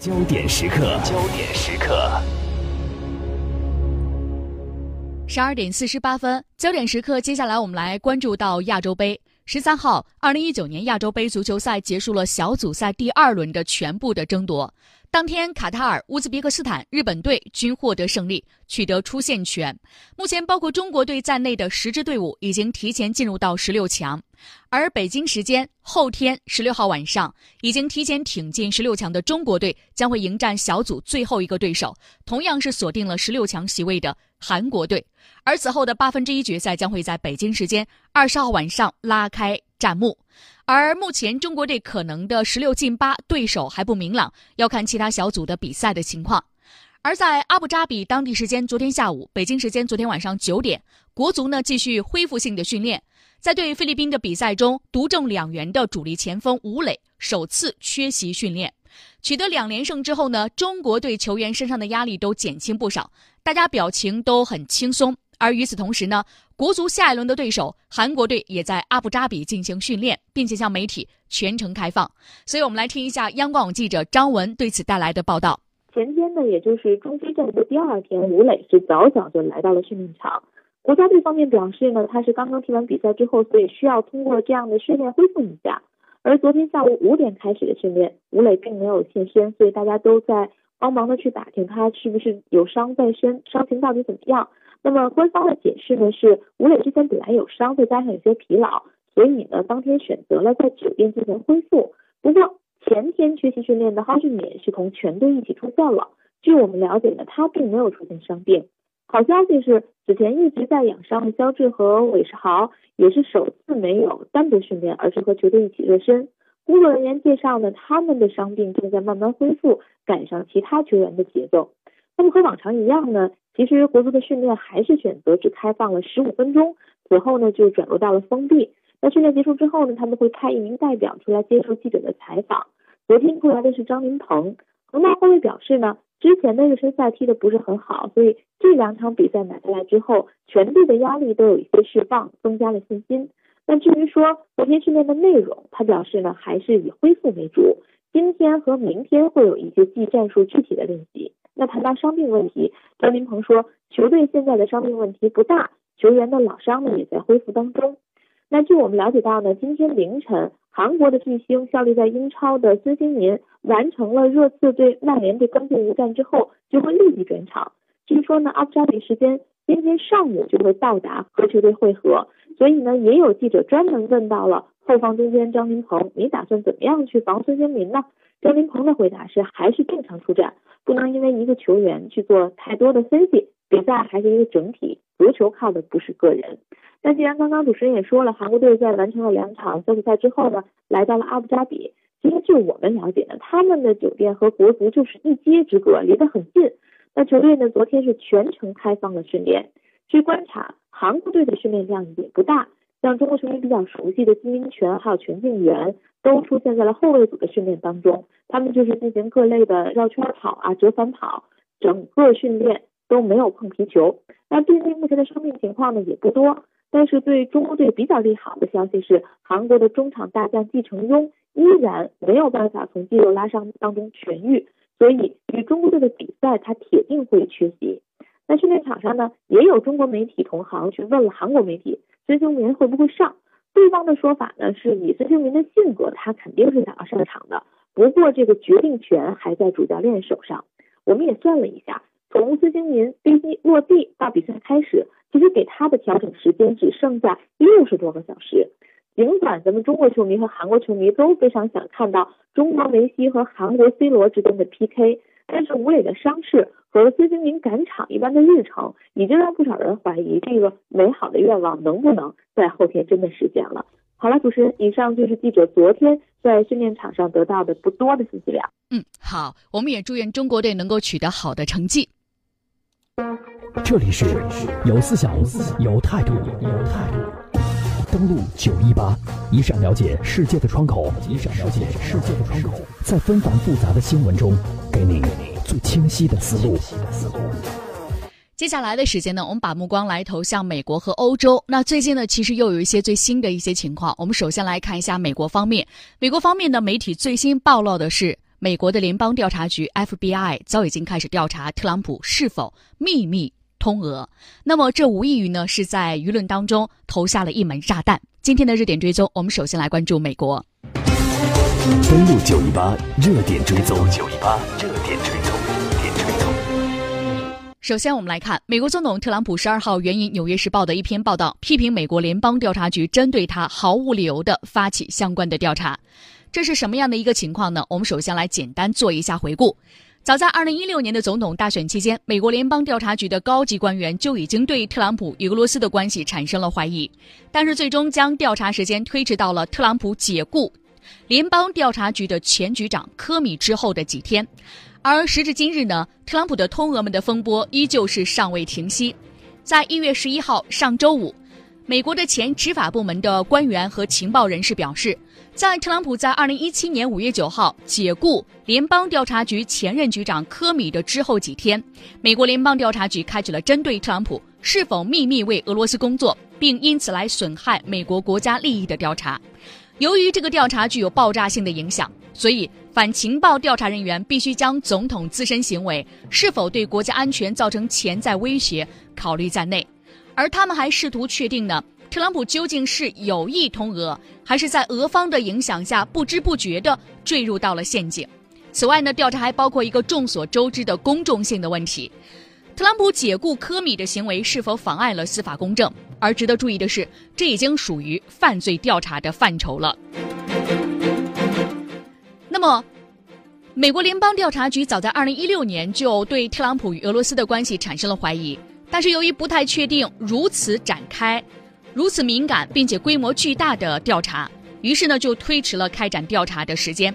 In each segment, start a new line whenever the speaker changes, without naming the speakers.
焦点时刻，焦点时刻。
十二点四十八分，焦点时刻。接下来我们来关注到亚洲杯。十三号，二零一九年亚洲杯足球赛结束了小组赛第二轮的全部的争夺。当天，卡塔尔、乌兹别克斯坦、日本队均获得胜利，取得出线权。目前，包括中国队在内的十支队伍已经提前进入到十六强。而北京时间后天十六号晚上，已经提前挺进十六强的中国队将会迎战小组最后一个对手，同样是锁定了十六强席位的韩国队。而此后的八分之一决赛将会在北京时间二十号晚上拉开战幕。而目前中国队可能的十六进八对手还不明朗，要看其他小组的比赛的情况。而在阿布扎比当地时间昨天下午，北京时间昨天晚上九点，国足呢继续恢复性的训练。在对菲律宾的比赛中，独正两元的主力前锋吴磊首次缺席训练。取得两连胜之后呢，中国队球员身上的压力都减轻不少，大家表情都很轻松。而与此同时呢，国足下一轮的对手韩国队也在阿布扎比进行训练，并且向媒体全程开放。所以，我们来听一下央广网记者张文对此带来的报道。
前天呢，也就是中非战的第二天，吴磊是早早就来到了训练场。国家队方面表示呢，他是刚刚踢完比赛之后，所以需要通过这样的训练恢复一下。而昨天下午五点开始的训练，吴磊并没有现身，所以大家都在帮忙的去打听他是不是有伤在身，伤情到底怎么样。那么官方的解释呢是，吴磊之前本来有伤，再加上有些疲劳，所以呢当天选择了在酒店进行恢复。不过前天缺席训练的哈俊敏是同全队一起出现了。据我们了解呢，他并没有出现伤病。好消息是，此前一直在养伤的肖智和韦世豪也是首次没有单独训练，而是和球队一起热身。工作人员介绍呢，他们的伤病正在慢慢恢复，赶上其他球员的节奏。那么和往常一样呢？其实国足的训练还是选择只开放了十五分钟，此后呢就转入到了封闭。那训练结束之后呢，他们会派一名代表出来接受记者的采访。昨天过来的是张琳芃，恒大后卫表示呢，之前的热身赛踢的不是很好，所以这两场比赛拿下来之后，全队的压力都有一些释放，增加了信心。那至于说昨天训练的内容，他表示呢，还是以恢复为主，今天和明天会有一些技战术具体的练习。那谈到伤病问题，张琳鹏说，球队现在的伤病问题不大，球员的老伤呢也在恢复当中。那据我们了解到呢，今天凌晨，韩国的巨星效力在英超的孙兴民完成了热刺对曼联的关键一战之后，就会立即转场。据说呢，阿布扎比时间今天上午就会到达和球队会合，所以呢，也有记者专门问到了后方中间张琳芃，你打算怎么样去防孙兴民呢？张琳芃的回答是，还是正常出战。不能因为一个球员去做太多的分析，比赛还是一个整体，足球靠的不是个人。那既然刚刚主持人也说了，韩国队在完成了两场小组赛之后呢，来到了阿布扎比。其实据我们了解呢，他们的酒店和国足就是一街之隔，离得很近。那球队呢，昨天是全程开放了训练。据观察，韩国队的训练量也不大。像中国球迷比较熟悉的金英权还有全敬元都出现在了后卫组的训练当中，他们就是进行各类的绕圈跑啊、折返跑，整个训练都没有碰皮球。那队内目前的伤病情况呢也不多，但是对中国队比较利好的消息是，韩国的中场大将季承庸依然没有办法从肌肉拉伤当中痊愈，所以与中国队的比赛他铁定会缺席。在训练场上呢，也有中国媒体同行去问了韩国媒体。孙兴民会不会上？对方的说法呢，是以孙兴民的性格，他肯定是想要上场的。不过这个决定权还在主教练手上。我们也算了一下，从孙兴民飞机落地到比赛开始，其实给他的调整时间只剩下六十多个小时。尽管咱们中国球迷和韩国球迷都非常想看到中国梅西和韩国 C 罗之间的 PK，但是吴磊的伤势。和孙兴民赶场一般的日程，已经让不少人怀疑这个美好的愿望能不能在后天真的实现了。好了，主持人，以上就是记者昨天在训练场上得到的不多的信息量。
嗯，好，我们也祝愿中国队能够取得好的成绩。
这里是有思想、有态度、有态度。登录九一八，一扇了解世界的窗口，一扇了解世界的窗口，在纷繁复杂的新闻中，给你。最清晰的思路。
接下来的时间呢，我们把目光来投向美国和欧洲。那最近呢，其实又有一些最新的一些情况。我们首先来看一下美国方面。美国方面的媒体最新暴露的是，美国的联邦调查局 FBI 早已经开始调查特朗普是否秘密通俄。那么，这无异于呢是在舆论当中投下了一枚炸弹。今天的热点追踪，我们首先来关注美国。
登录九一八热点追踪，九一八热点追踪，点追踪。
首先，我们来看美国总统特朗普十二号援引《纽约时报》的一篇报道，批评美国联邦调查局针对他毫无理由的发起相关的调查。这是什么样的一个情况呢？我们首先来简单做一下回顾。早在二零一六年的总统大选期间，美国联邦调查局的高级官员就已经对特朗普与俄罗斯的关系产生了怀疑，但是最终将调查时间推迟到了特朗普解雇联邦调查局的前局长科米之后的几天。而时至今日呢，特朗普的通俄门的风波依旧是尚未停息。在一月十一号上周五，美国的前执法部门的官员和情报人士表示。在特朗普在二零一七年五月九号解雇联邦调查局前任局长科米的之后几天，美国联邦调查局开启了针对特朗普是否秘密为俄罗斯工作，并因此来损害美国国家利益的调查。由于这个调查具有爆炸性的影响，所以反情报调查人员必须将总统自身行为是否对国家安全造成潜在威胁考虑在内，而他们还试图确定呢。特朗普究竟是有意通俄，还是在俄方的影响下不知不觉地坠入到了陷阱？此外呢，调查还包括一个众所周知的公众性的问题：特朗普解雇科米的行为是否妨碍了司法公正？而值得注意的是，这已经属于犯罪调查的范畴了。那么，美国联邦调查局早在2016年就对特朗普与俄罗斯的关系产生了怀疑，但是由于不太确定如此展开。如此敏感并且规模巨大的调查，于是呢就推迟了开展调查的时间。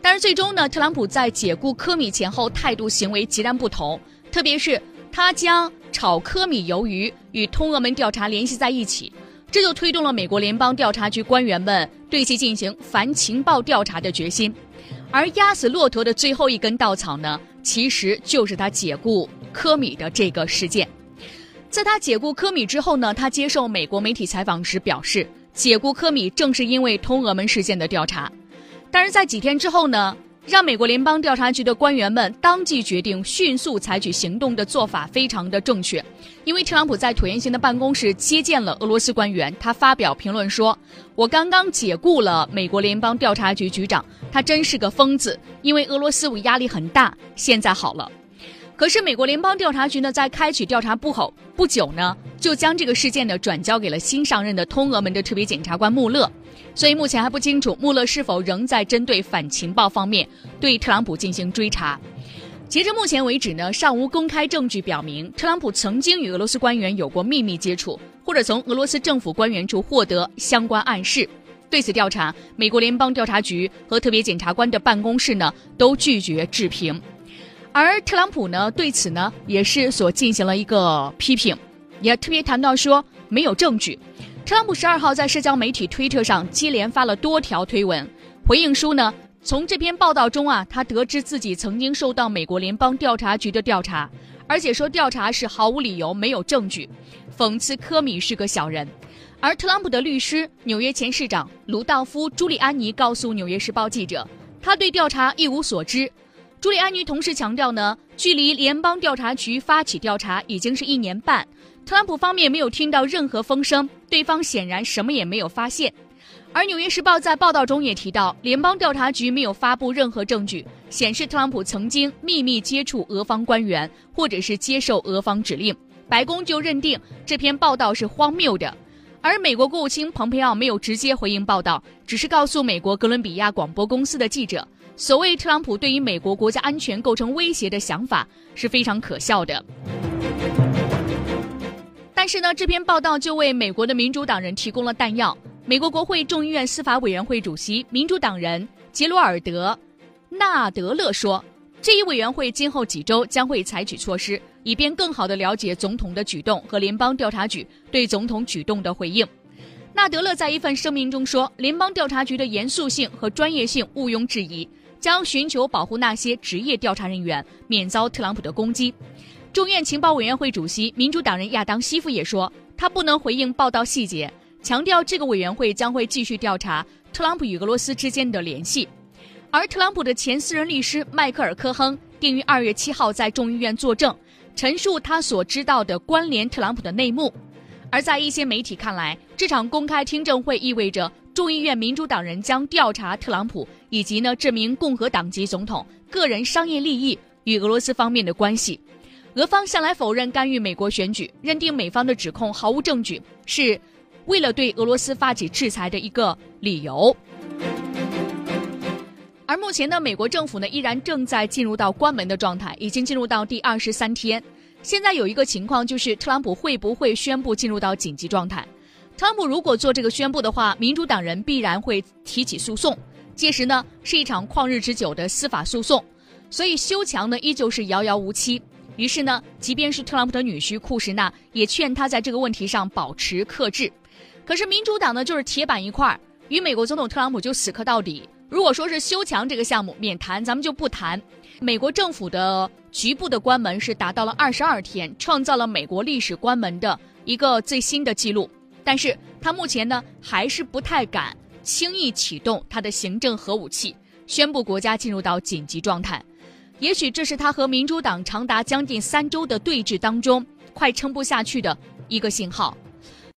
但是最终呢，特朗普在解雇科米前后态度行为截然不同，特别是他将炒科米鱿鱼与通俄门调查联系在一起，这就推动了美国联邦调查局官员们对其进行反情报调查的决心。而压死骆驼的最后一根稻草呢，其实就是他解雇科米的这个事件。在他解雇科米之后呢，他接受美国媒体采访时表示，解雇科米正是因为通俄门事件的调查。但是在几天之后呢，让美国联邦调查局的官员们当即决定迅速采取行动的做法非常的正确，因为特朗普在椭圆形的办公室接见了俄罗斯官员，他发表评论说：“我刚刚解雇了美国联邦调查局局长，他真是个疯子，因为俄罗斯我压力很大，现在好了。”可是，美国联邦调查局呢，在开启调查不后不久呢，就将这个事件呢转交给了新上任的通俄门的特别检察官穆勒，所以目前还不清楚穆勒是否仍在针对反情报方面对特朗普进行追查。截至目前为止呢，尚无公开证据表明特朗普曾经与俄罗斯官员有过秘密接触，或者从俄罗斯政府官员处获得相关暗示。对此调查，美国联邦调查局和特别检察官的办公室呢都拒绝置评。而特朗普呢，对此呢也是所进行了一个批评，也特别谈到说没有证据。特朗普十二号在社交媒体推特上接连发了多条推文，回应书呢，从这篇报道中啊，他得知自己曾经受到美国联邦调查局的调查，而且说调查是毫无理由、没有证据，讽刺科米是个小人。而特朗普的律师、纽约前市长鲁道夫·朱利安尼告诉《纽约时报》记者，他对调查一无所知。朱利安尼同时强调呢，距离联邦调查局发起调查已经是一年半，特朗普方面没有听到任何风声，对方显然什么也没有发现。而《纽约时报》在报道中也提到，联邦调查局没有发布任何证据显示特朗普曾经秘密接触俄方官员，或者是接受俄方指令。白宫就认定这篇报道是荒谬的。而美国国务卿蓬佩奥没有直接回应报道，只是告诉美国哥伦比亚广播公司的记者。所谓特朗普对于美国国家安全构成威胁的想法是非常可笑的，但是呢，这篇报道就为美国的民主党人提供了弹药。美国国会众议院司法委员会主席民主党人杰罗尔德·纳德勒说，这一委员会今后几周将会采取措施，以便更好地了解总统的举动和联邦调查局对总统举动的回应。纳德勒在一份声明中说，联邦调查局的严肃性和专业性毋庸置疑。将寻求保护那些职业调查人员免遭特朗普的攻击。众院情报委员会主席民主党人亚当·西夫也说，他不能回应报道细节，强调这个委员会将会继续调查特朗普与俄罗斯之间的联系。而特朗普的前私人律师迈克尔·科亨定于二月七号在众议院作证，陈述他所知道的关联特朗普的内幕。而在一些媒体看来，这场公开听证会意味着众议院民主党人将调查特朗普以及呢这名共和党籍总统个人商业利益与俄罗斯方面的关系。俄方向来否认干预美国选举，认定美方的指控毫无证据，是为了对俄罗斯发起制裁的一个理由。而目前呢，美国政府呢依然正在进入到关门的状态，已经进入到第二十三天。现在有一个情况就是，特朗普会不会宣布进入到紧急状态？特朗普如果做这个宣布的话，民主党人必然会提起诉讼，届时呢是一场旷日持久的司法诉讼，所以修墙呢依旧是遥遥无期。于是呢，即便是特朗普的女婿库什纳也劝他在这个问题上保持克制。可是民主党呢就是铁板一块，与美国总统特朗普就死磕到底。如果说是修墙这个项目免谈，咱们就不谈。美国政府的局部的关门是达到了二十二天，创造了美国历史关门的一个最新的记录。但是他目前呢，还是不太敢轻易启动他的行政核武器，宣布国家进入到紧急状态。也许这是他和民主党长达将近三周的对峙当中快撑不下去的一个信号。